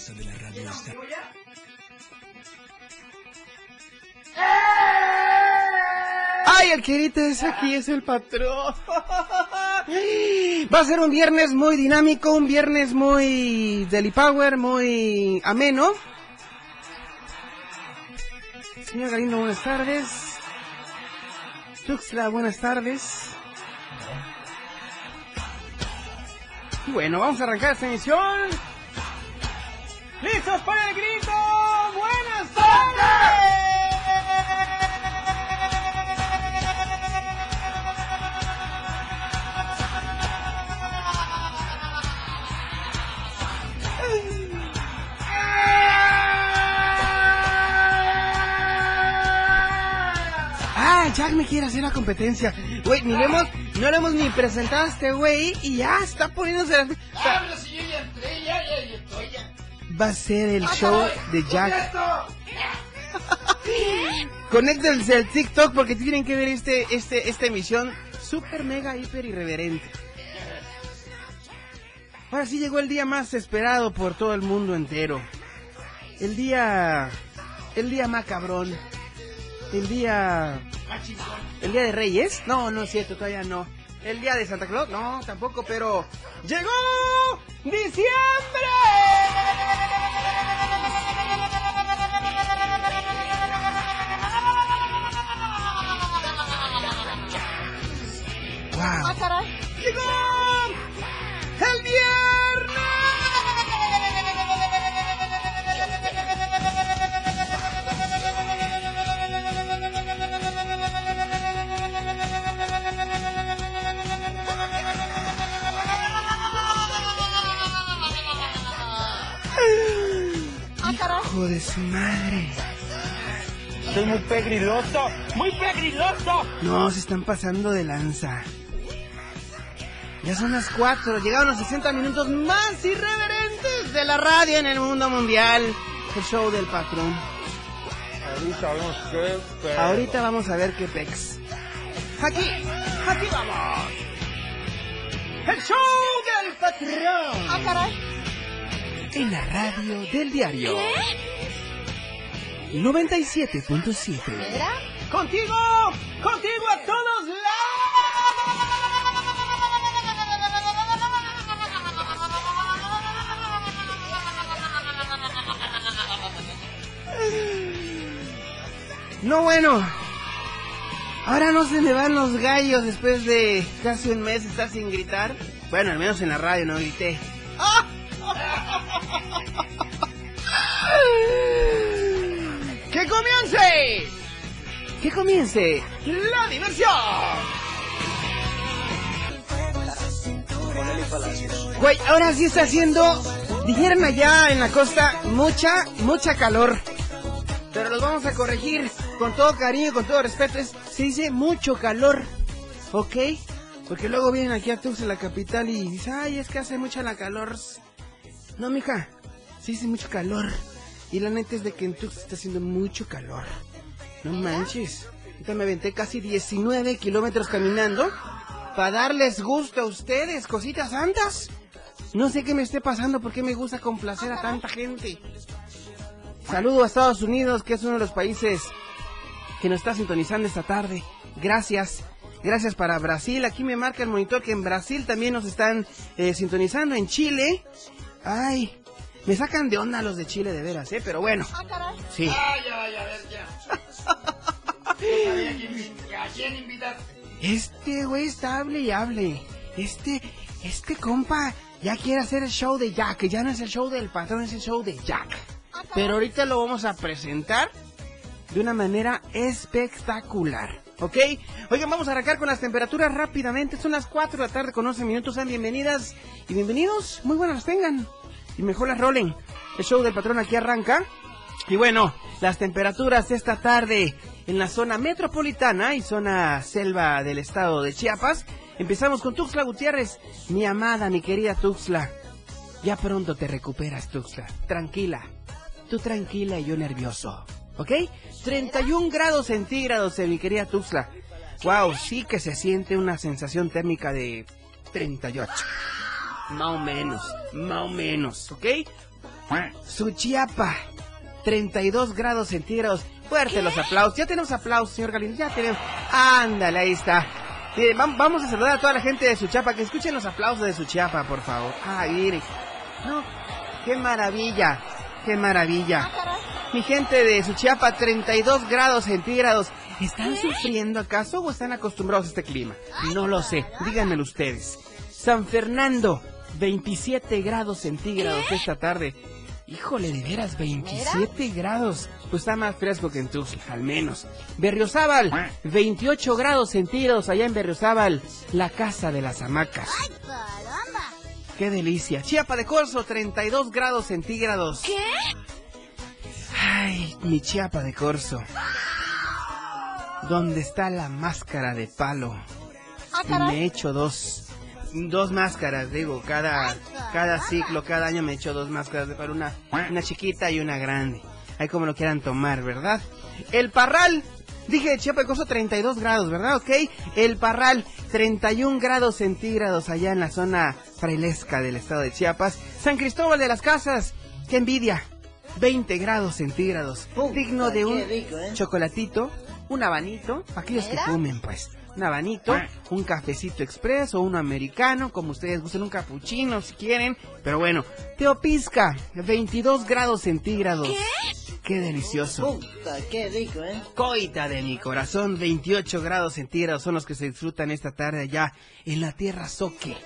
Fuerza de la radio está... ¡Ay, el querito es aquí, es el patrón! Va a ser un viernes muy dinámico, un viernes muy Deli Power, muy ameno. Señor Galindo, buenas tardes. Tuxla, buenas tardes. Bueno, vamos a arrancar esta emisión. ¡Listos para el grito! ¡Buenas tardes! Ah, Jack me quiere hacer la competencia. Güey, hemos, no le hemos ni presentado a este güey y ya está poniéndose las... Habla si yo ya entré, ya. Va a ser el show de Jack. Conéctense al TikTok porque tienen que ver este, este, esta emisión super mega hiper irreverente. Ahora sí llegó el día más esperado por todo el mundo entero. El día, el día macabrón. El día, el día de Reyes. No, no es cierto, todavía no. El día de Santa Claus, no, tampoco, pero llegó diciembre. Wow. ¡Llegó! ¡El viernes! ¡Hijo de su madre! Soy muy pegriloso, muy pegriloso. No, se están pasando de lanza. Ya son las 4, llegaron los 60 minutos más irreverentes de la radio en el mundo mundial. El show del patrón. Ahorita vemos qué pedo. Ahorita vamos a ver qué pex. Aquí, aquí vamos. El show del patrón. Ah, caray. En la radio del diario. 97.7. ¿Era? Contigo, contigo a todos No bueno. Ahora no se me van los gallos después de casi un mes estar sin gritar. Bueno, al menos en la radio no grité. ¡Que comience! ¡Que comience la diversión! Güey, ahora sí está haciendo, dijeron allá en la costa, mucha, mucha calor. Pero los vamos a corregir con todo cariño, con todo respeto. Es, se dice mucho calor, ¿ok? Porque luego vienen aquí a Tuxtla, la capital, y dicen, ay, es que hace mucha la calor. No, mija, se dice mucho calor. Y la neta es de que en Tuxtla está haciendo mucho calor. No manches. Ahorita me aventé casi 19 kilómetros caminando para darles gusto a ustedes, cositas santas. No sé qué me esté pasando, porque me gusta complacer a tanta gente. Saludo a Estados Unidos, que es uno de los países que nos está sintonizando esta tarde. Gracias. Gracias para Brasil. Aquí me marca el monitor que en Brasil también nos están eh, sintonizando. En Chile. Ay. Me sacan de onda los de Chile de veras, ¿eh? Pero bueno. Sí. Ay, ay, a ver, ya. ¿A quién invitaste? Este güey está hable y hable. Este, este compa ya quiere hacer el show de Jack. Ya no es el show del patrón, es el show de Jack. Pero ahorita lo vamos a presentar de una manera espectacular. ¿Ok? Oigan, vamos a arrancar con las temperaturas rápidamente. Son las 4 de la tarde con 11 minutos. Sean bienvenidas y bienvenidos. Muy buenas tengan. Y mejor las rolen. El show del patrón aquí arranca. Y bueno, las temperaturas esta tarde en la zona metropolitana y zona selva del estado de Chiapas. Empezamos con Tuxtla Gutiérrez. Mi amada, mi querida Tuxtla. Ya pronto te recuperas, Tuxtla. Tranquila. Tú tranquila y yo nervioso. ¿Ok? 31 grados centígrados, eh, mi querida Tuxtla. Wow, sí que se siente una sensación térmica de 38. Más o menos, más o menos, ¿ok? Suchiapa, 32 grados centígrados. Fuerte los aplausos. Ya tenemos aplausos, señor Galindo. Ya tenemos. Ándale, ahí está. Vam- vamos a saludar a toda la gente de Suchiapa. Que escuchen los aplausos de Suchiapa, por favor. Ah, mire. No, qué maravilla. Qué maravilla. Mi gente de Suchiapa, 32 grados centígrados. ¿Están sufriendo acaso o están acostumbrados a este clima? No lo sé. Díganmelo ustedes. San Fernando, 27 grados centígrados esta tarde. Híjole, de veras, 27 grados. Pues está más fresco que en Tuxtla, al menos. Berriozábal, 28 grados centígrados allá en Berriozábal, la casa de las hamacas. ¡Qué delicia! Chiapa de Corzo, 32 grados centígrados. ¿Qué? Ay, mi Chiapa de Corzo. ¿Dónde está la máscara de palo? Y me echo dos. Dos máscaras, digo, cada, cada ciclo, cada año me echo dos máscaras de palo, una, una chiquita y una grande. Ahí como lo quieran tomar, ¿verdad? El parral, dije Chiapa de Corzo 32 grados, ¿verdad? Ok. El parral, 31 grados centígrados allá en la zona frailesca del estado de Chiapas. San Cristóbal de las Casas, qué envidia. 20 grados centígrados, digno de un chocolatito, un habanito, para aquellos que fumen, pues. Un habanito, un cafecito expreso, un americano, como ustedes gusten, un capuchino si quieren. Pero bueno, Teopisca, 22 grados centígrados. ¿Qué? Qué delicioso. qué rico, ¿eh? Coita de mi corazón, 28 grados centígrados son los que se disfrutan esta tarde allá en la tierra Soque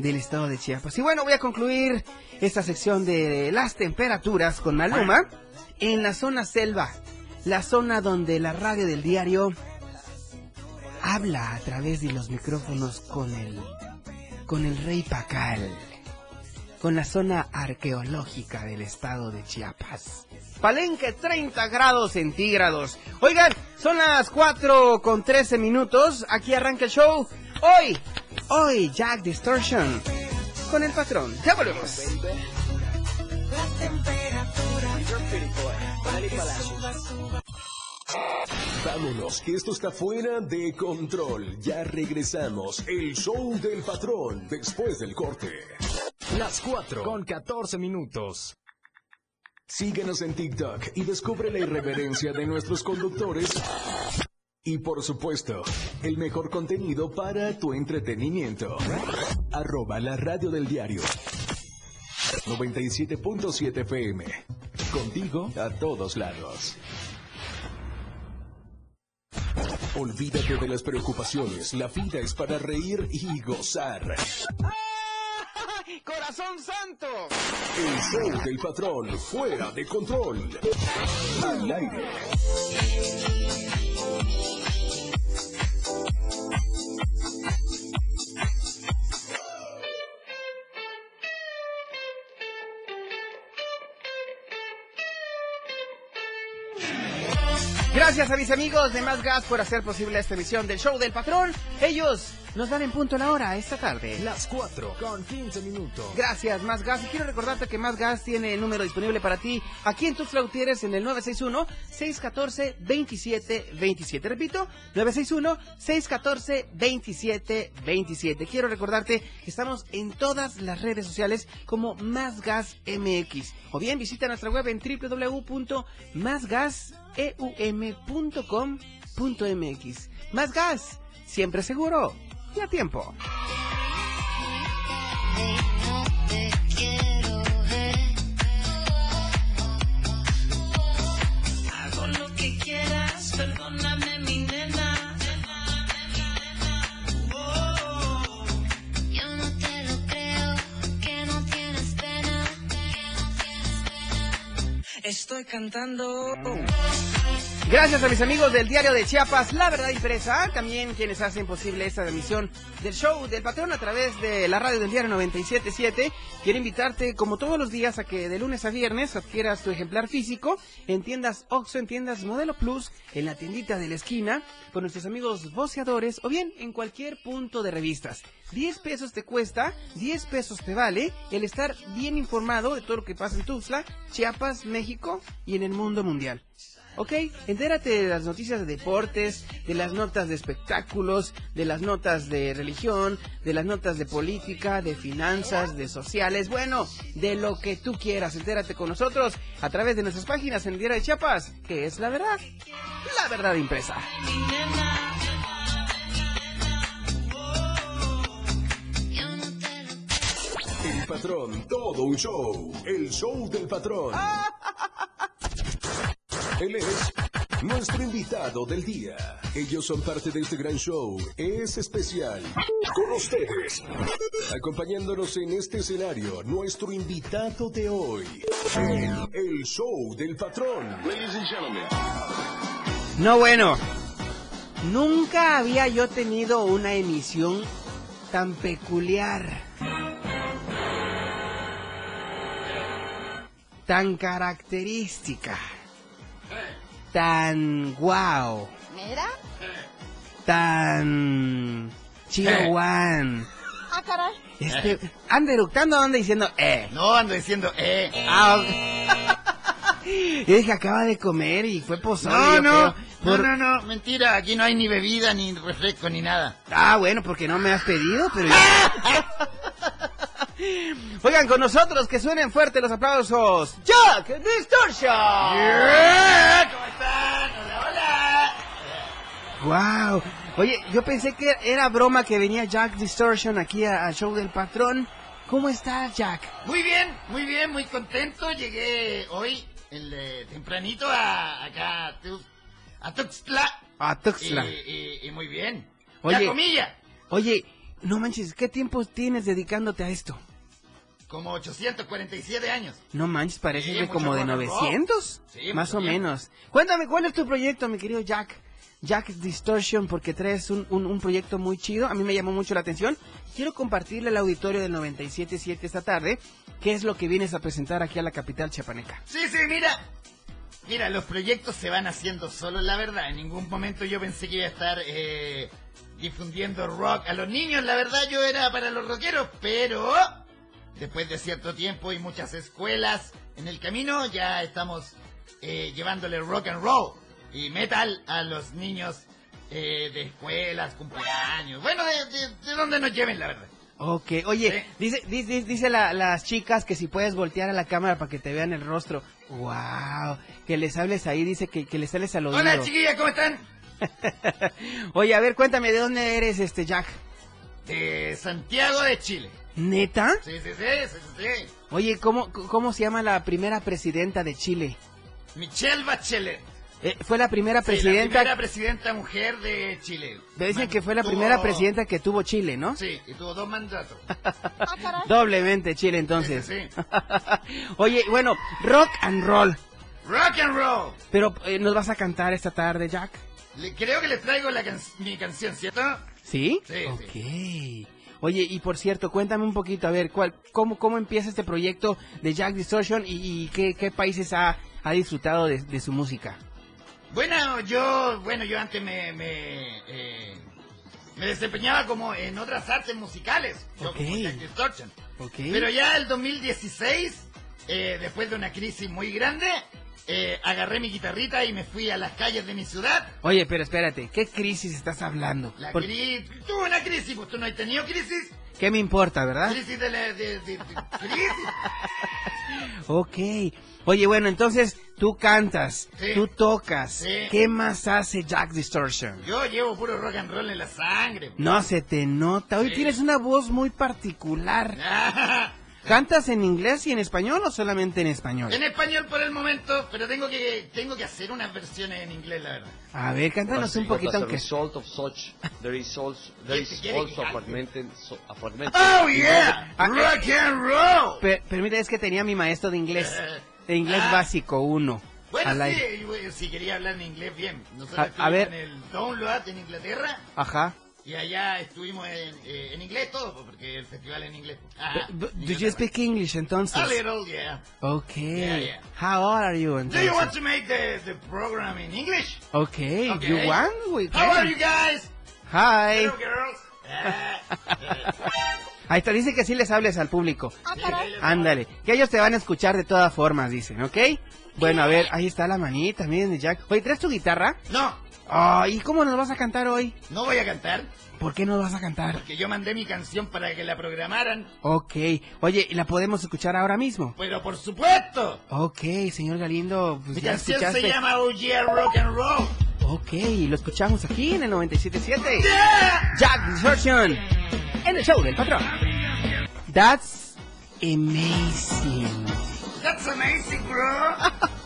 del estado de Chiapas. Y bueno, voy a concluir esta sección de las temperaturas con Maluma en la zona selva, la zona donde la radio del diario habla a través de los micrófonos con el con el rey Pacal, con la zona arqueológica del estado de Chiapas. Palenque 30 grados centígrados. Oigan, son las 4 con 13 minutos. Aquí arranca el show. Hoy, hoy Jack Distortion con el patrón. Ya volvemos. Vámonos, que esto está fuera de control. Ya regresamos. El show del patrón después del corte. Las 4 con 14 minutos. Síguenos en TikTok y descubre la irreverencia de nuestros conductores. Y por supuesto, el mejor contenido para tu entretenimiento. Arroba la radio del diario. 97.7 FM. Contigo a todos lados. Olvídate de las preocupaciones. La vida es para reír y gozar. ¡Corazón santo! El show del patrón fuera de control. Al aire. Gracias a mis amigos de Más Gas por hacer posible esta emisión del show del patrón. Ellos nos dan en punto la hora esta tarde. Las 4 con 15 minutos. Gracias, Más Gas. Y quiero recordarte que Más Gas tiene el número disponible para ti aquí en Tuxtla Gutiérrez en el 961-614-2727. Repito, 961-614-2727. Quiero recordarte que estamos en todas las redes sociales como Más Gas MX. O bien visita nuestra web en www.másgaseum.com.mx. Más Gas, siempre seguro ya tiempo. Hago lo que quieras, perdóname mi nena. Oh. Yo no te lo creo, que no tienes pena. Que no tienes pena. Estoy cantando. Gracias a mis amigos del diario de Chiapas, La Verdad Impresa, también quienes hacen posible esta emisión del show del patrón a través de la radio del diario 977. Quiero invitarte, como todos los días, a que de lunes a viernes adquieras tu ejemplar físico en tiendas Oxxo, en tiendas Modelo Plus, en la tiendita de la esquina, con nuestros amigos voceadores o bien en cualquier punto de revistas. 10 pesos te cuesta, 10 pesos te vale el estar bien informado de todo lo que pasa en Tuxtla, Chiapas, México y en el mundo mundial. ¿Ok? Entérate de las noticias de deportes, de las notas de espectáculos, de las notas de religión, de las notas de política, de finanzas, de sociales, bueno, de lo que tú quieras. Entérate con nosotros a través de nuestras páginas en el Diario de Chiapas, que es la verdad, la verdad impresa. El patrón, todo un show. El show del patrón. Él es nuestro invitado del día. Ellos son parte de este gran show. Es especial. Con ustedes. Acompañándonos en este escenario, nuestro invitado de hoy. El, el show del patrón. Ladies and gentlemen. No, bueno. Nunca había yo tenido una emisión tan peculiar. Tan característica. Tan guau. ¿Mira? Tan chihuahua. Ah, caray. Este, anda eructando, anda diciendo, eh. No, ando diciendo, eh. Ah. Yo dije, acaba de comer y fue pozole. No, yo no, creo. no, Por- no, no, mentira, aquí no hay ni bebida, ni refresco, ni nada. Ah, bueno, porque no me has pedido, pero ya. Oigan, con nosotros que suenen fuerte los aplausos. Jack Distortion. ¿Cómo están? Hola, hola. Wow. Oye, yo pensé que era broma que venía Jack Distortion aquí al show del patrón. ¿Cómo está Jack? Muy bien, muy bien, muy contento. Llegué hoy, el, eh, tempranito, a, acá a, Tu- a Tuxtla. A Tuxtla. Y, y- y muy bien. Oye. Ya comilla. Oye, no manches, ¿qué tiempo tienes dedicándote a esto? Como 847 años. No manches, parece Sí, como de rock and roll. 900. Sí, más o menos. Cuéntame, ¿cuál es tu proyecto, mi querido Jack? Jack Distortion, porque traes un, un, un proyecto muy chido. A mí me llamó mucho la atención. Quiero compartirle al auditorio del 97.7 esta tarde qué es lo que vienes a presentar aquí a la capital chiapaneca. Sí, sí, mira. Mira, los proyectos se van haciendo solos, la verdad. En ningún momento yo pensé que iba a estar eh, difundiendo rock a los niños. La verdad, yo era para los rockeros, pero después de cierto tiempo y muchas escuelas en el camino, ya estamos eh, llevándole rock and roll y metal a los niños eh, de escuelas, cumpleaños. Bueno, de, de- de donde nos lleven, la verdad. Ok, oye, Sí. dice, dice, dice la- las chicas que si puedes voltear a la cámara para que te vean el rostro. Wow, que les hables ahí, dice que, que les sales al oído. Hola, chiquillas, ¿cómo están? Oye, a ver, cuéntame, ¿de dónde eres este Jack? De Santiago de Chile. ¿Neta? Sí, sí, sí, sí, sí, sí. Oye, ¿cómo, ¿cómo se llama la primera presidenta de Chile? Michelle Bachelet. Eh, fue la primera Sí, presidenta. la primera presidenta mujer de Chile. me dicen Man- que fue la tuvo- primera presidenta que tuvo Chile, ¿no? Sí, y tuvo dos mandatos. Doblemente Chile, entonces. Sí, sí, Oye, bueno, rock and roll. Rock and roll. Pero eh, nos vas a cantar esta tarde, Jack. Le- creo que les traigo la can- mi canción, ¿cierto? ¿Sí? Sí, Ok. Oye, y por cierto, cuéntame un poquito, a ver, ¿cuál, cómo, ¿cómo empieza este proyecto de Jack Distortion y, y qué, qué países ha, ha disfrutado de, de su música? Bueno, yo, bueno, yo antes me, me, eh, me desempeñaba como en otras artes musicales. Yo Ok. como Jack Distortion. Ok. Pero ya el 2016, eh, después de una crisis muy grande, eh, agarré mi guitarrita y me fui a las calles de mi ciudad. Oye, pero espérate, ¿qué crisis estás hablando? La Por- crisis, tuve una crisis, pues tú no has tenido crisis. ¿Qué me importa, verdad? Crisis de la, de, de- de- crisis. Ok. Oye, bueno, entonces tú cantas, Sí. tú tocas. Sí. ¿Qué más hace Jack Distortion? Yo llevo puro rock and roll en la sangre. No se te nota. Hoy Sí. tienes una voz muy particular. ¿Cantas en inglés y en español o solamente en español? en español por el momento, pero tengo que tengo que hacer unas versiones en inglés, la verdad. A ver, cántanos un poquito aunque... result of such, there is also, there ¿Quiere- is also a fragmented, so, a fragmented Oh yeah, Ah, rock and roll. Per- permite, es que tenía mi maestro de inglés. Eh. de inglés Ah. básico 1. Bueno, sí, si quería hablar en inglés bien. Nosotros A- a ver. en el Download en Inglaterra Ajá. Y allá estuvimos en, eh, en inglés todo, pues, porque el festival en inglés. Ajá, B- b- Do Inglaterra. you speak English entonces? A little, yeah. Okay. Yeah, yeah. How old are you Do entonces? you want to make the, the program in English? Okay. Okay. You want? We How are can. you guys? Hi. Hello, girls. Ah, Ahí te dice que sí les hables al público. Ah, Ándale, que ellos te van a escuchar de todas formas, dicen, ¿ok? Bueno, a ver, ahí está la manita, miren, Jack. Oye, ¿traes tu guitarra? No, Oh, ¿y cómo nos vas a cantar hoy? no voy a cantar, ¿Por qué nos vas a cantar? porque yo mandé mi canción para que la programaran, Ok. Oye, ¿y la podemos escuchar ahora mismo? pero por supuesto. Ok, señor Galindo, pues Mi ya canción escuchaste. se llama Oh Yeah Rock and Roll. Ok, lo escuchamos aquí en el 97.7. Yeah. Jack Distortion. En el show del patrón. That's amazing. That's amazing, bro.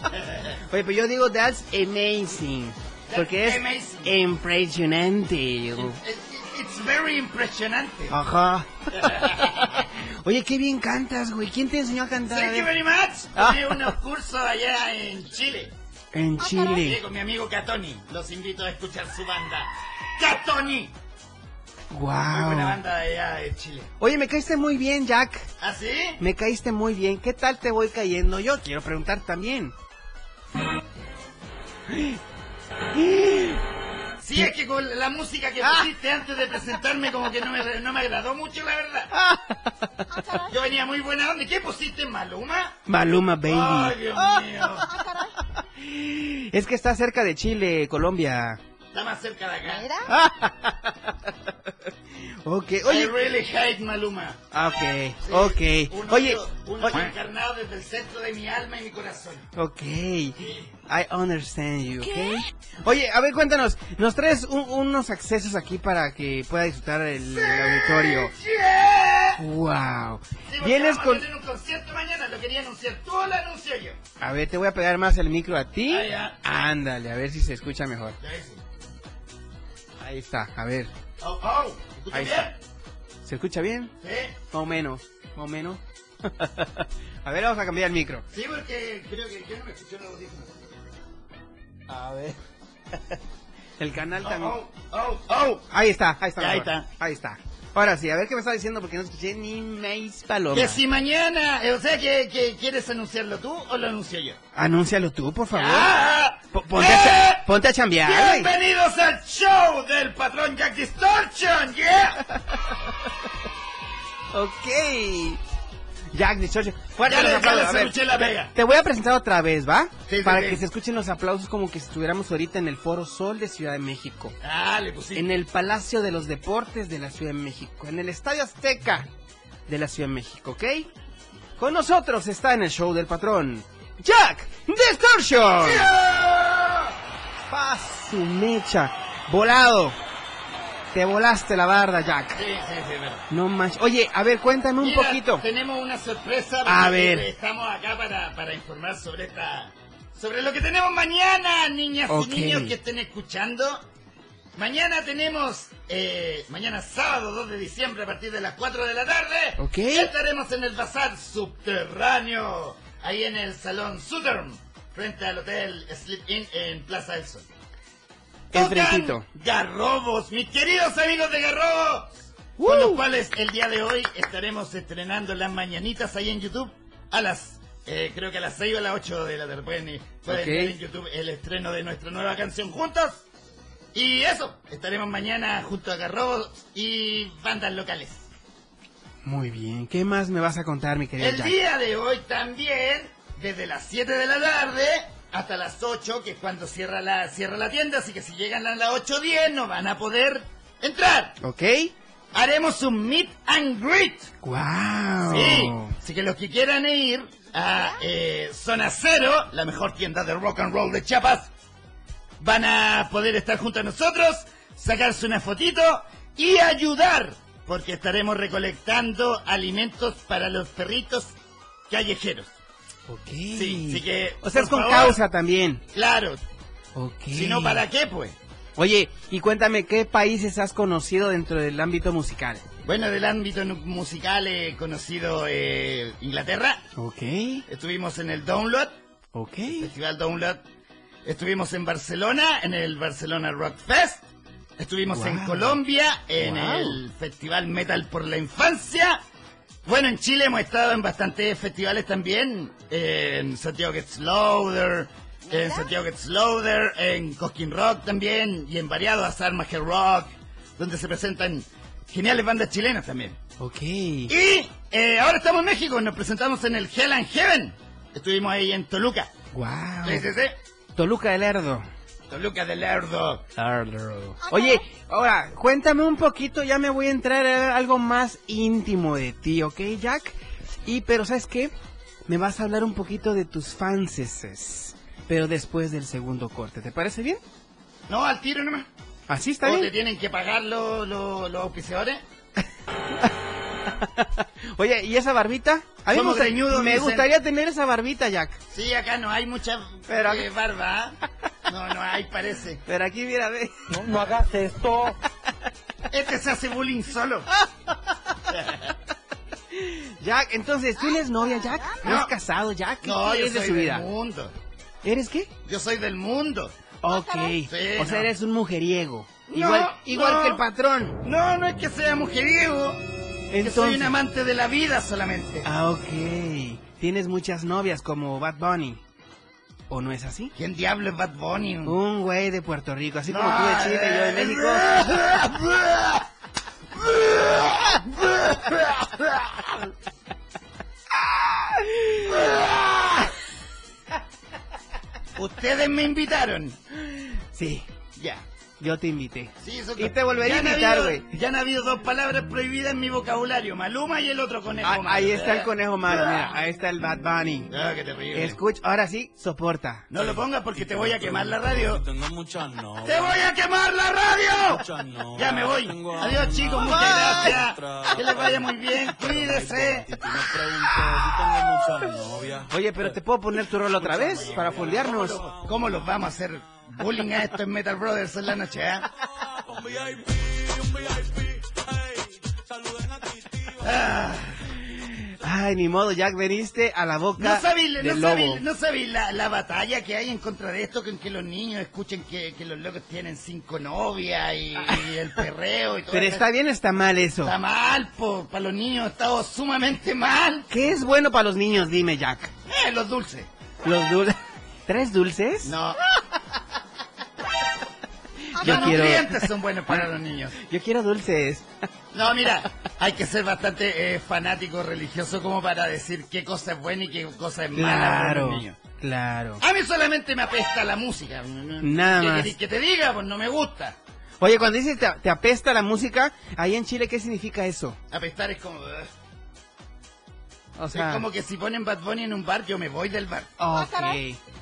Oye, pero yo digo that's amazing. Porque es amazing. impresionante. It- It's very impresionante. Ajá. Oye, qué bien cantas, güey. ¿Quién te enseñó a cantar? Thank you very much. Ah. Tomé unos cursos allá en Chile. En Sí, Chile. con mi amigo Catoni. Los invito a escuchar su banda. Catoni. Muy buena Wow. banda de allá de Chile. Oye, me caíste muy bien, Jack. ¿Ah, sí? Me caíste muy bien. ¿Qué tal te voy cayendo yo? Quiero preguntar también. Sí, es que con la música que Ah. pusiste antes de presentarme como que no me, no me agradó mucho, la verdad. Ah. Yo venía muy buena onda. ¿Y ¿Qué pusiste, Maluma? Maluma, Ay, baby. Dios mío. Ah. Es que está cerca de Chile, Colombia. Está más cerca de acá. Mira. Ok, I oye. really hate Maluma. Ah, Ok, Sí, ok. Un Oye, un oye. odio encarnado desde el centro de mi alma y mi corazón. Ok. I understand you, ok. Oye, a ver, cuéntanos. Nos traes un- unos accesos aquí para que pueda disfrutar el, el auditorio. Yeah. Wow. Sí, Vienes con... un concierto mañana. ¿Lo quería anunciar tú lo anuncio yo? A ver, te voy a pegar más el micro a ti. Ah, ya. Ándale, a ver si se escucha mejor. Ahí está, a ver. Oh, oh. ¿Escucha Ahí bien? está. ¿Se escucha bien? Sí. Más o menos, más o menos. a ver, vamos a cambiar el micro. Sí, porque creo que yo no me escucho los audífonos. A ver. el canal Oh, también. oh, oh, oh. Ahí está, ahí está. Ahí está. Ahí está. Ahora sí, a ver qué me está diciendo porque no escuché ni maíz paloma. Que si mañana, eh, o sea, que, que quieres anunciarlo tú o lo anuncio yo. Anúncialo tú, por favor. ¡Ah! Po- ponte, a, ¡Eh! ponte a chambear. Bienvenidos al show del patrón Jack Distortion, yeah. Ok. Jack Distortion. Fuerte los aplausos. A ver, la vega. Te voy a presentar otra vez, ¿va? Sí, sí, Para sí. que se escuchen los aplausos como que estuviéramos ahorita en el Foro Sol de Ciudad de México. Ah, le pusiste. En el Palacio de los Deportes de la Ciudad de México. En el Estadio Azteca de la Ciudad de México, ¿ok? Con nosotros está en el show del patrón. Jack Distortion. Paz su mecha. Volado. Te volaste la barda, Jack. Sí, sí, sí, verdad. No manches. Oye, a ver, cuéntame un Mira, poquito. Tenemos una sorpresa. A ver. Estamos acá para, para informar sobre esta. Sobre lo que tenemos mañana, niñas y niños que estén escuchando. Mañana tenemos, eh, mañana sábado 2 de diciembre a partir de las 4 de la tarde. Ok. Estaremos en el bazar subterráneo, ahí en el salón Southern, frente al hotel Sleep Inn en Plaza del Sol. Enfrentito. Tocan Garrobos, mis queridos amigos de Garrobos, con los cuales el día de hoy estaremos estrenando las mañanitas ahí en YouTube a las, eh, creo que a las 6 o a las 8 de la tarde. Pueden, ver en YouTube el estreno de nuestra nueva canción juntos. Y eso, estaremos mañana junto a Garrobos y bandas locales. Muy bien. ¿Qué más me vas a contar, mi querido El Jack? día de hoy también, desde las 7 de la tarde hasta las 8, que es cuando cierra la, cierra la tienda, así que si llegan a las 8.10 no van a poder entrar. ¿Ok? Haremos un meet and greet. ¡Wow! Sí, así que los que quieran ir a eh, Zona Cero, la mejor tienda de rock and roll de Chiapas, van a poder estar junto a nosotros, sacarse una fotito y ayudar, porque estaremos recolectando alimentos para los perritos callejeros. Ok. Sí, así que, O sea, es con favor. causa también. Claro, Ok. si no, ¿para qué pues? Oye, y cuéntame, ¿qué países has conocido dentro del ámbito musical? Bueno, del ámbito musical he conocido eh, Inglaterra. Ok, Estuvimos en el Download, ok. Festival Download. Estuvimos en Barcelona, en el Barcelona Rock Fest. Estuvimos en. Colombia, en Wow. el Festival Metal por la Infancia. Bueno, en Chile hemos estado en bastantes festivales también. En Santiago Gets Louder, en Santiago Gets Louder, en Cosquín Rock también, y en variados Armageddon Rock, donde se presentan geniales bandas chilenas también. Ok. Y eh, ahora estamos en México, nos presentamos en el Hell and Heaven. Estuvimos ahí en Toluca. Wow. Sí, sí, sí. Toluca del Lerdo. Toluca del Lerdo. Oye, ahora, cuéntame un poquito, ya me voy a entrar a algo más íntimo de ti, ¿ok, Jack? Y, pero, ¿sabes qué? Me vas a hablar un poquito de tus fanses, pero después del segundo corte, ¿te parece bien? No, al tiro nomás. ¿Así está ¿O te bien? tienen que pagar los los auspiciadores? Oye, ¿y esa barbita? A mí me, Somos gusta- greñudos, me dicen. gustaría tener esa barbita, Jack. Sí, acá no hay mucha Pero- eh, barba. No, no hay, parece. Pero aquí, mira, ve. No hagas esto. Este se hace bullying solo. Jack, entonces, ¿tienes novia, Jack? ¿No No. has casado, Jack? ¿Qué No, yo de soy su del vida? mundo. ¿Eres qué? Yo soy del mundo. Ok. Sí, o sea, no. eres un mujeriego. No, igual igual no. que el patrón. No, no es que sea mujeriego. Que Entonces... soy un amante de la vida solamente. Ah, ok. Tienes muchas novias como Bad Bunny. ¿O no es así? ¿Quién diablo es Bad Bunny? Un güey de Puerto Rico, así como tú de Chile y yo de México. Ustedes me invitaron. Sí, Ya. Yo te invité. Sí, eso Y te volvería a invitar, güey. Ya han habido dos palabras prohibidas en mi vocabulario. Maluma y el otro conejo Ah, malo. ahí está el conejo malo, mira, ahí está el Bad Bunny. Ah, qué terrible. Escucha, ahora sí, soporta. No lo pongas porque te voy a quemar la radio. Tengo muchas novias. ¡Te voy a quemar la radio! Ya me voy. Adiós chicos, muchas gracias. Que les vaya muy bien, cuídese. Oye, pero ¿te puedo poner tu rol otra vez para foldearnos? ¿Cómo los vamos a hacer bullying a esto en Metal Brothers en la noche, eh? Ah, Ay, ni modo, Jack, veniste a la boca no sabí, no sabí, lobo. no sabí la, la batalla que hay en contra de esto, con que los niños escuchen que, que los locos tienen cinco novias y, y el perreo y todo Pero eso. está bien, o está mal eso. Está mal, po, para los niños está sumamente mal. ¿Qué es bueno para los niños? Dime, Jack. Eh, los dulces. Los dulces. ¿Tres dulces? No. Yo los quiero- nutrientes son buenos para los niños. Yo quiero dulces. No, mira, hay que ser bastante eh, fanático religioso como para decir qué cosa es buena y qué cosa es mala para los niños. claro. A mí solamente me apesta la música. Nada ¿Qué más. que te diga? Pues no me gusta. Oye, cuando dices te, te apesta la música, ahí en Chile, ¿qué significa eso? Apestar es como... es como que si ponen Bad Bunny en un bar, yo me voy del bar. ok. Pero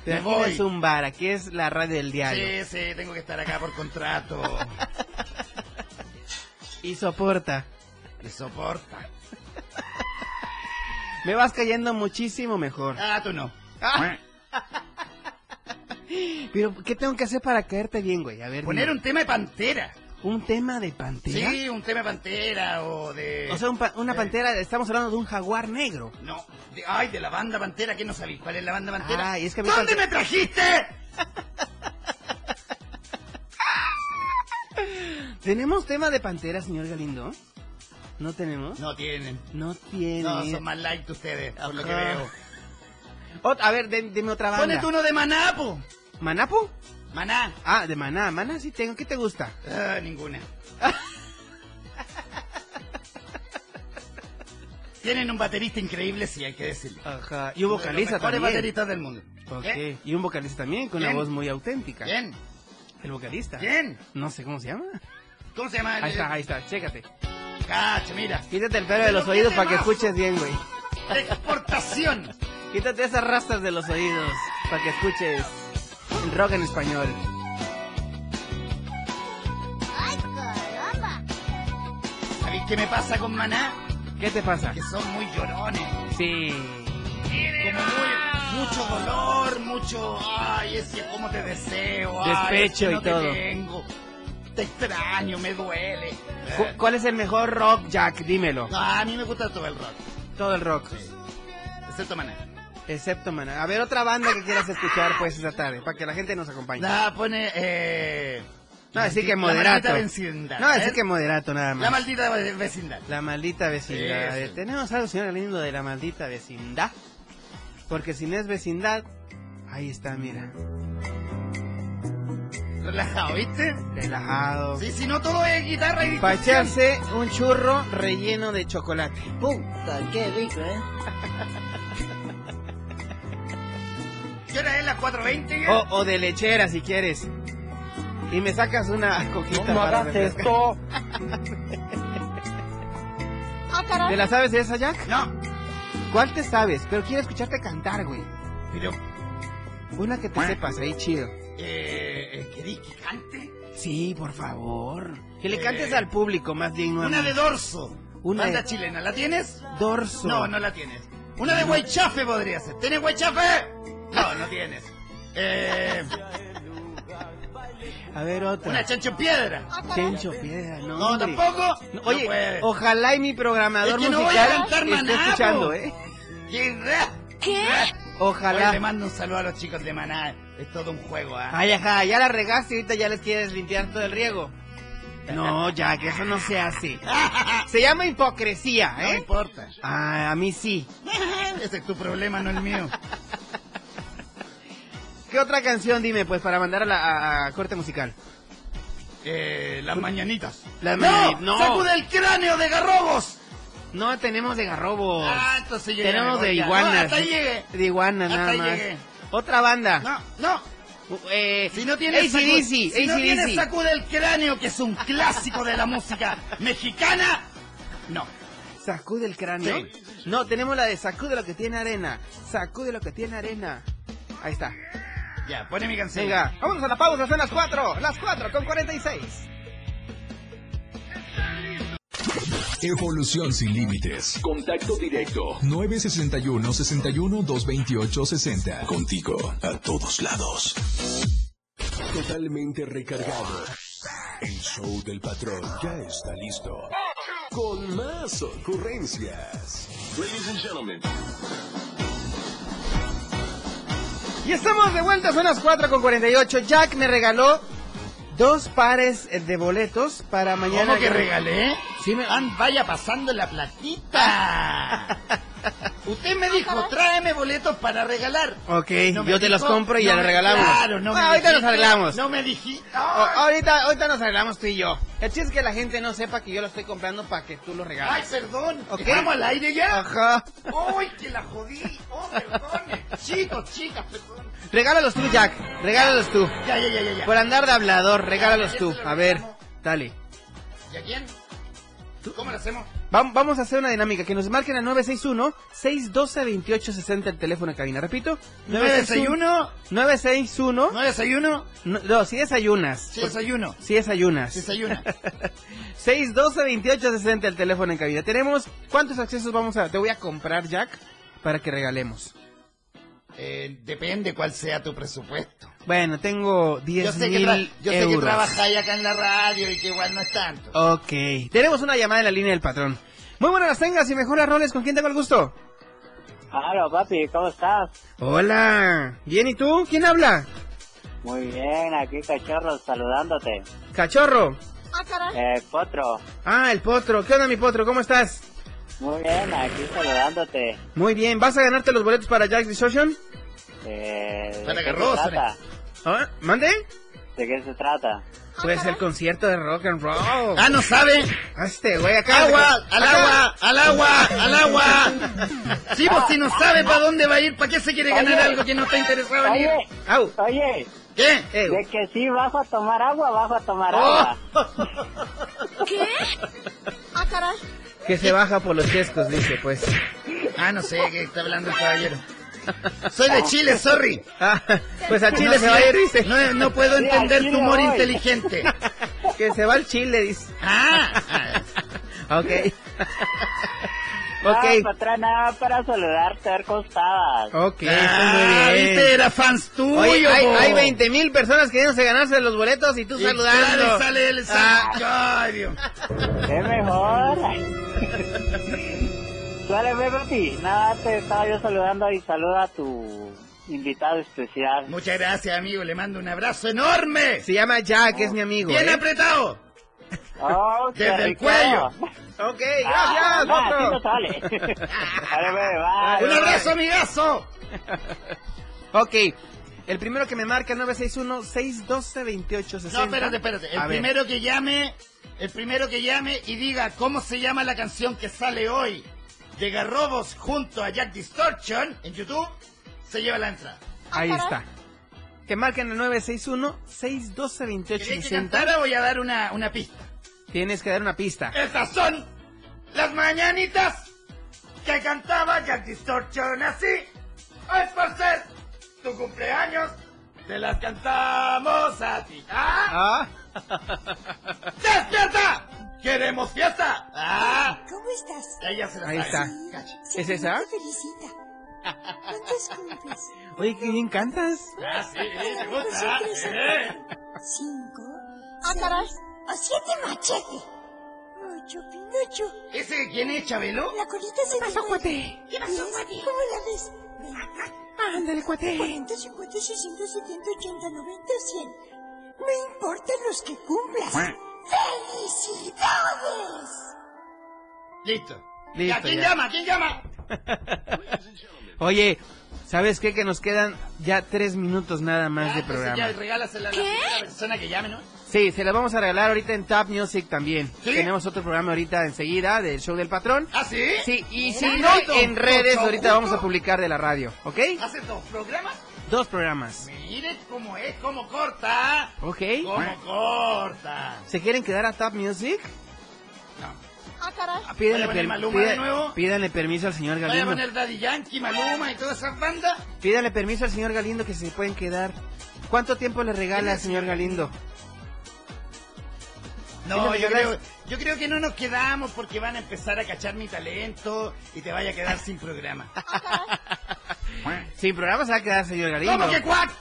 Me aquí no voy. es un bar, aquí es la radio del diario. Sí, sí, tengo que estar acá por contrato. Y soporta. Me soporta. Me vas cayendo muchísimo mejor. Ah, tú no. Pero, ¿qué tengo que hacer para caerte bien, güey? A ver, Poner un tema de pantera. ¿Un tema de pantera. Sí, un tema de pantera o de... O sea, un pa- una eh, pantera, estamos hablando de un jaguar negro. No, de- ay, de la banda Pantera, ¿qué no sabéis? ¿Cuál es la banda Pantera? Ay, es que a mí ¿Dónde me trajiste? ¿Tenemos tema de pantera, señor Galindo? ¿No tenemos? No tienen. No tiene. No, son más light ustedes, por lo que Ajá. veo. Ot- a ver, dime otra banda. Ponete uno de Manapo. ¿Manapo? Maná. Ah, de Maná. Maná sí tengo. ¿Qué te gusta? Ah, ninguna. Tienen un baterista increíble, sí, hay que decirlo. Ajá. Y un vocalista también. bateristas del mundo. Y un vocalista también, con una voz muy auténtica. ¿Quién? El vocalista. ¿Quién? No sé cómo se llama. ¿Cómo se llama? el- Ahí está, ahí está. Chécate. Cacho, mira. Quítate el pelo de los oídos ¿qué para que escuches bien, güey. Exportación. Quítate esas rastas de los oídos para que escuches el rock en español. ¡Ay, caramba! ¿Sabéis qué me pasa con Maná? ¿Qué te pasa? Que son muy llorones. Sí. Como muy, mucho dolor, mucho, ay, ese cómo te deseo, ay, Despecho es que no y te todo. tengo. te extraño, me duele. Cu- ¿Cuál es el mejor rock, Jack? Dímelo. No, a mí me gusta todo el rock, Todo el rock. excepto Maná. Excepto, Maná. A ver, otra banda que quieras escuchar, pues, esta tarde, para que la gente nos acompañe. La pone, eh... No, decir que La moderato. maldita vecindad. No, decir ¿eh? que moderato nada La más. maldita ve- vecindad. La maldita vecindad. A ver, Eso. Tenemos algo, señor lindo, de la maldita vecindad. Porque si no es vecindad, ahí está, mira. Relajado, ¿viste? Relajado. Sí, si no todo es guitarra y Para echarse un churro relleno de chocolate. Puta, qué rico, ¿eh? ¿Qué hora es? ¿Las 4.20? ya? O, o de lechera si quieres. Y me sacas una coquita No para hagas esto. Ah, ¿Te la sabes esa, Jack? No, ¿Cuál te sabes? Pero quiero escucharte cantar, güey. pero... Una que te sepas ahí, chido. Eh, eh, ¿Querís que cante? Sí, por favor. Que le Eh, cantes al público, más bien. Una de dorso. Una Banda de- chilena, ¿la tienes? Dorso. No, no la tienes. Una de Guaychafe podría ser. ¿Tienes Guaychafe? No, no tienes. Eh, A ver, otra. una chancho piedra. Ah, caray. Chencho Piedra, no, No, hombre. tampoco. No, No oye, puedes. ojalá y mi programador Es que no voy musical a cantar esté Maná, escuchando. ¿eh? ¿Qué? ra- Ojalá. Hoy le mando un saludo a los chicos de Maná. Es todo un juego, ¿ah? Ay, ajá, ya la regaste y ahorita ya les quieres limpiar todo el riego. No, ya, que eso no se hace. Se llama hipocresía, No ¿eh? importa. Ah, a mí sí. Ese es tu problema, no el mío. ¿Qué otra canción dime, pues, para mandar a la a- a corte musical? Eh, las mañanitas. Las ¡No! mañanitas, no. ¡Sacude el cráneo de garrobos! No tenemos de garrobos. Ah, entonces yo tenemos de iguanas. No, hasta ahí llegué. De iguanas, Hasta nada ahí más. llegué. Otra banda. No, no. Uh, eh, Si no tienes AC/DC, sacu- si no tienes sacude el cráneo, que es un clásico de la música mexicana, no. ¿Sacude el cráneo? Sí. No, tenemos la de sacude lo que tiene arena. Sacude lo que tiene arena. Ahí está. Ya, pone mi canción. Venga, vámonos a la pausa, son las 4. Las 4 con 46. Evolución sin límites. Contacto directo. 961-61-228-60. Contigo a todos lados. Totalmente recargado. El show del patrón ya está listo. Con más ocurrencias. Ladies and gentlemen. Y estamos de vuelta, son las 4 con 48. Jack me regaló dos pares eh, de boletos para mañana. ¿Cómo que regalé? Sí, me- An- vaya pasando la platita. Usted me dijo, tráeme boletos para regalar. Ok, No yo te los compro y no ya los regalamos. Claro, no me Ah, ahorita nos arreglamos. No me dijiste. Ahorita, ahorita nos arreglamos tú y yo. El chiste es que la gente no sepa que yo lo estoy comprando para que tú lo Ay, regales. perdón. Ok. ¿Estamos al aire ya? Ajá. ¡Uy, que la jodí! ¡Oh, perdone! Chicos, chicas, perdón. Regálalos tú, Jack. Regálalos tú. Ya, ya, ya, ya. ya. Por andar de hablador, regálalos tú. A ver, dale. ¿Y a quién? ¿Cómo lo hacemos? Vam- Vamos a hacer una dinámica. Que nos marquen al 961-612-2860 el teléfono de cabina. Repito. ¿No desayuno? 961. ¿No desayuno? No, si desayunas. Sí, desayuno. Si desayunas. Desayuna. 612-2860 el teléfono en cabina. Tenemos, ¿cuántos accesos vamos a...? Te voy a comprar, Jack, para que regalemos. Eh, depende cuál sea tu presupuesto. Bueno, tengo 10 Yo sé, que, mil yo sé que trabajáis acá en la radio y que igual no es tanto. Ok. Tenemos una llamada en la línea del patrón. Muy buenas las tengas y mejor las roles. ¿Con quién tengo el gusto? Hola, papi, ¿cómo estás? Hola. Bien, ¿y tú? ¿Quién habla? Muy bien, aquí Cachorro saludándote. Cachorro. Ah, caray. Eh, Potro, Ah, el potro. ¿Qué onda, mi potro? ¿Cómo estás? Muy bien, aquí saludándote. Muy bien. ¿Vas a ganarte los boletos para Jack's Distortion? Eh, ¿De qué se Garrosa, trata? ¿Ah? ¿Mande? ¿De qué se trata? Pues el concierto de rock and roll. Ah, no sabe. Ah, Este güey acá. Agua, al acá- agua, al agua, al agua. Sí, pues si no sabe para dónde va a ir, ¿para qué se quiere ganar Oye. algo que no está interesado en ir? Oye, Au. oye, ¿Qué? Eh, de que sí bajo a tomar agua, bajo a tomar Oh. agua. ¿Qué? Ah, caray. Que se baja por los chescos, dice, pues. Ah, no sé qué está hablando el caballero. Soy de Chile, sorry. Ah, pues a Chile No se va a ir, dice. No, no puedo entender tu humor voy. inteligente. Que se va al Chile, dice. Ah, ah. Ok. Ok. No, patrón, nada para saludarte, a ver cómo estabas. Ok, Ah, está muy bien. viste, era fans tuyo. Oye, hay, hay 20 mil personas queriéndose ganarse los boletos y tú Y saludando. sale, sale el Ah. Es mejor. Dale, Pepe, nada, te estaba yo saludando y saluda a tu invitado especial. Muchas gracias, amigo. Le mando un abrazo enorme. Se llama Jack, es mi amigo. Bien ¿eh? apretado. Oh, qué Desde el cuello. Ok, Ah, gracias, no, así no sale. Bebé, bye. Un abrazo, amigazo. Ok, el primero que me marca el 961-612-2860. No, espérate, espérate. El A ver. primero que llame, el primero que llame y diga cómo se llama la canción que sale hoy de Garrobos junto a Jack Distortion en YouTube, se lleva la entrada. Ahí caray. está. Que marquen el ¿Queréis que 961-612-2860. cantara? Voy a dar una, una pista. Tienes que dar una pista. Estas son las mañanitas que cantaba Jack Distortion así. Hoy por ser tu cumpleaños, te las cantamos a ti. ¿Ah? Ah, ¡Despierta! ¡Queremos fiesta! ¡Ah! ¿Cómo estás? Ella se la Ahí sabe. está. Cacha. ¿Es esa? Te felicita. ¿Cuántos cumples? Oye, qué bien cantas. Ah, sí, te gusta. ¿eh? ¿Cinco? Ah, caray. ¿O siete machete? Ocho, Pinocho. ¿Ese quién es, Chabelo? La colita se pasó, me- cuate? ¿Qué pasó, cuate? ¿Cómo la ves? Veinte, Ándale, cuate. 40, 50, 60, 70, 80, 90, 100. No importa los que cumplas. ¡Felicidades! Listo. Listo, ¿Ya, ¿Quién ya. llama? ¿Quién llama? Oye, ¿sabes qué? Que nos quedan ya tres minutos nada más de entonces programa. Ya regálasela a la primera persona que llame, ¿no? Sí, se la vamos a regalar ahorita en Top Music también. ¿Sí? Tenemos otro programa ahorita enseguida del show del patrón. ¿Ah, sí? Sí, y si no, en redes ahorita vamos a publicar de la radio, ¿ok? ¿Hace dos programas? Dos programas, Mire cómo es, cómo corta. ¿ok? Cómo corta. ¿Se quieren quedar a Top Music? Ah, caray. Ah, Pídanle, ¿Vaya a poner per- Maluma de nuevo? pídanle permiso al señor Vaya a Galindo. poner Daddy Yankee, Maluma y todas esas bandas. Pídanle permiso al señor Galindo que se pueden quedar. ¿Cuánto tiempo le regala, señor Galindo? No, ¿Sí le yo creo, yo creo que no nos quedamos porque van a empezar a cachar mi talento y te vaya a quedar sin programa. Sin programa se va a quedar, señor Galindo. ¿Cómo que cuac?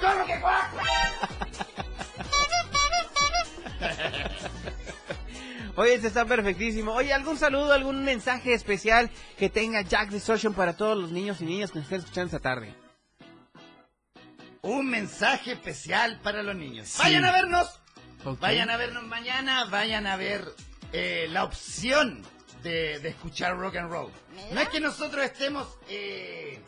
¿Cómo que cuac? Oye, este está perfectísimo. Oye, ¿algún saludo, algún mensaje especial que tenga Jack Distortion para todos los niños y niñas que nos estén escuchando esta tarde? Un mensaje especial para los niños. Sí. Vayan a vernos. Vayan a vernos mañana. Vayan a ver eh, la opción de, de escuchar rock and roll. No es que nosotros estemos eh,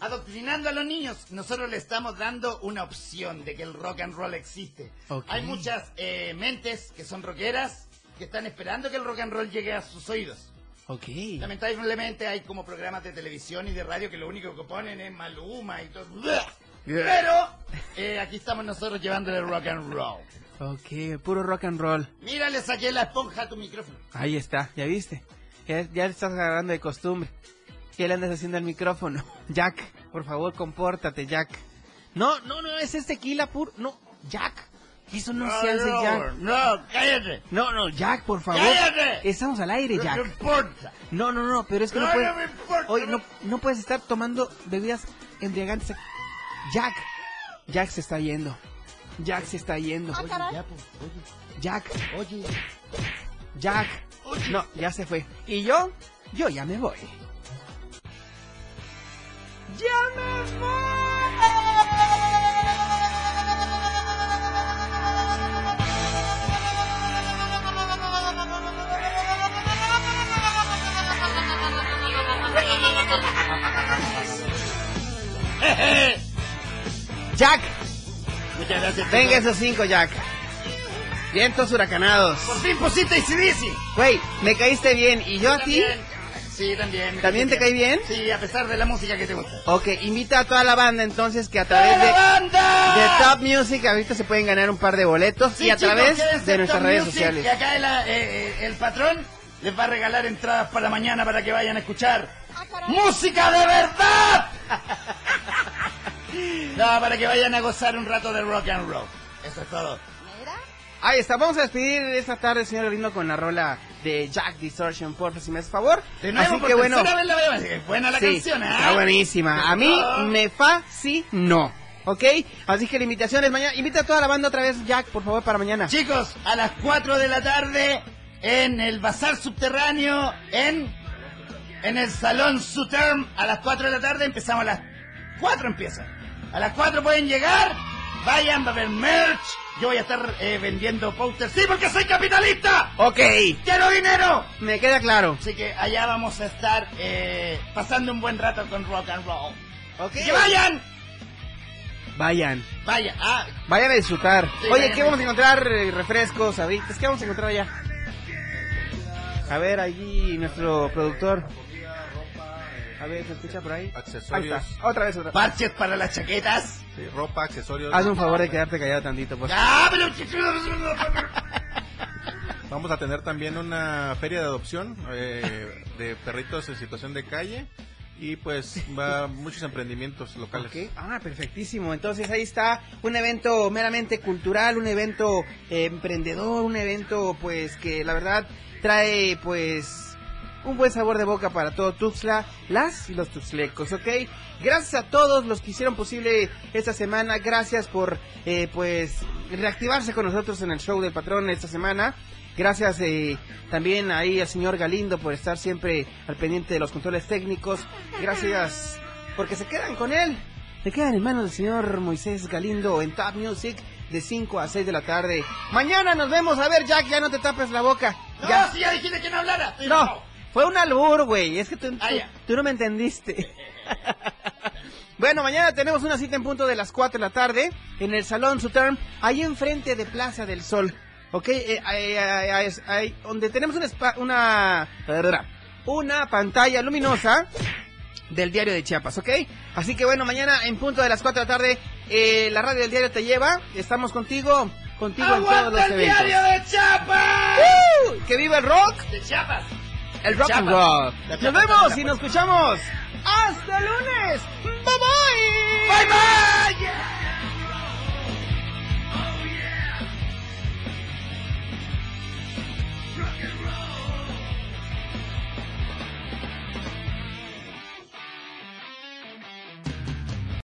adoctrinando a los niños. Nosotros le estamos dando una opción de que el rock and roll existe. Hay muchas eh, mentes que son rockeras que están esperando que el rock and roll llegue a sus oídos. Ok. Lamentablemente hay como programas de televisión y de radio que lo único que ponen es Maluma y todo. Pero eh, aquí estamos nosotros llevándole rock and roll. Ok, puro rock and roll. Mira, le saqué la esponja a tu micrófono. Ahí está, ¿ya viste? Ya, ya te estás agarrando de costumbre. ¿Qué le andas haciendo al micrófono? Jack, por favor, compórtate, Jack. No, no, no, ese es tequila puro. No, Jack. Eso no, se hace, no, Jack. no, cállate. No, no, Jack, por favor. ¡Cállate! Estamos al aire, No Jack. me importa. No, no, no, pero es que no, No, puedes. no me importa, Oye, no- no, no puedes estar tomando bebidas embriagantes. Jack, Jack se está yendo. Jack se está yendo. Ah. Ya, pues, oye, Jack, oye. Jack. Oye. No, ya se fue. Y yo, yo ya me voy. ¡Ya me Jack, Muchas gracias. venga esos cinco, Jack. Vientos huracanados. Por fin pusiste ACDC. Güey, me caíste bien. ¿Y yo a ti? También. Sí, también. ¿También te cae bien? Sí, a pesar de la música que te gusta. Ok, invita a toda la banda entonces que a través de, ¡La banda! de Top Music ahorita se pueden ganar un par de boletos Sí, y a chicos, través de nuestras Top redes Music, sociales. Que acá el, eh, eh, el patrón les va a regalar entradas para mañana para que vayan a escuchar Ah, música de verdad. No, para que vayan a gozar un rato de rock and roll. Eso es todo. Mira. Ahí está, vamos a despedir esta tarde, señor Lindo, con la rola de Jack Distortion, por si me haces favor. De nuevo, Así que bueno, vez la veo. Es buena la sí, canción, ¿eh? está buenísima. A mí Oh. me fascinó. ¿Ok? Así que la invitación es mañana. Invita a toda la banda otra vez, Jack, por favor, para mañana. Chicos, a las 4 de la tarde en el Bazar Subterráneo en en el Salón Suterm a las 4 de la tarde empezamos a las 4 empieza. A las 4 pueden llegar, vayan, va a haber merch, yo voy a estar eh, vendiendo posters, sí, porque soy capitalista. Ok. Quiero dinero. Me queda claro. Así que allá vamos a estar eh, pasando un buen rato con rock and roll. Ok. Que vayan, Vayan. vaya, ah, Vayan a disfrutar. Sí, Oye, vayan ¿qué a vamos a encontrar? Eh, refrescos, abritas. ¿Qué vamos a encontrar allá? A ver, allí nuestro productor. A ver, ¿se escucha por ahí? Accesorios. Ahí está. Otra vez, otra parches para las chaquetas. Sí, ropa, accesorios. Haz un favor de quedarte callado tantito, pues. Ah, pero Vamos a tener también una feria de adopción eh, de perritos en situación de calle y pues va muchos emprendimientos locales. Ok, Ah, perfectísimo. Entonces ahí está un evento meramente cultural, un evento eh, emprendedor, un evento pues que la verdad trae pues un buen sabor de boca para todo Tuxtla, las y los tuxlecos, ¿ok? Gracias a todos los que hicieron posible esta semana, gracias por eh, pues reactivarse con nosotros en el show del patrón esta semana. Gracias eh, también ahí al señor Galindo por estar siempre al pendiente de los controles técnicos. Gracias porque se quedan con él. Se quedan en manos del señor Moisés Galindo en Top Music de 5 a 6 de la tarde. Mañana nos vemos. A ver, Jack, ya no te tapes la boca. No, Ya. si ya dijiste que no hablara. No. Fue un albur, güey. Es que tú, Ah, tú no me entendiste. bueno, mañana tenemos una cita en punto de las 4 de la tarde en el Salón Suterm, ahí enfrente de Plaza del Sol. ¿Ok? Eh, ahí- ahí- ahí- donde tenemos una, espa- una, una pantalla luminosa del diario de Chiapas, ¿ok? Así que bueno, mañana en punto de las 4 de la tarde, eh, la radio del diario te lleva. Estamos contigo, contigo en todos los ¡Aguanta el eventos. diario de Chiapas! ¡Uh! ¡Que viva el rock! De Chiapas. El rock and roll. Nos vemos y nos escuchamos. Hasta el lunes. Bye bye. Bye bye.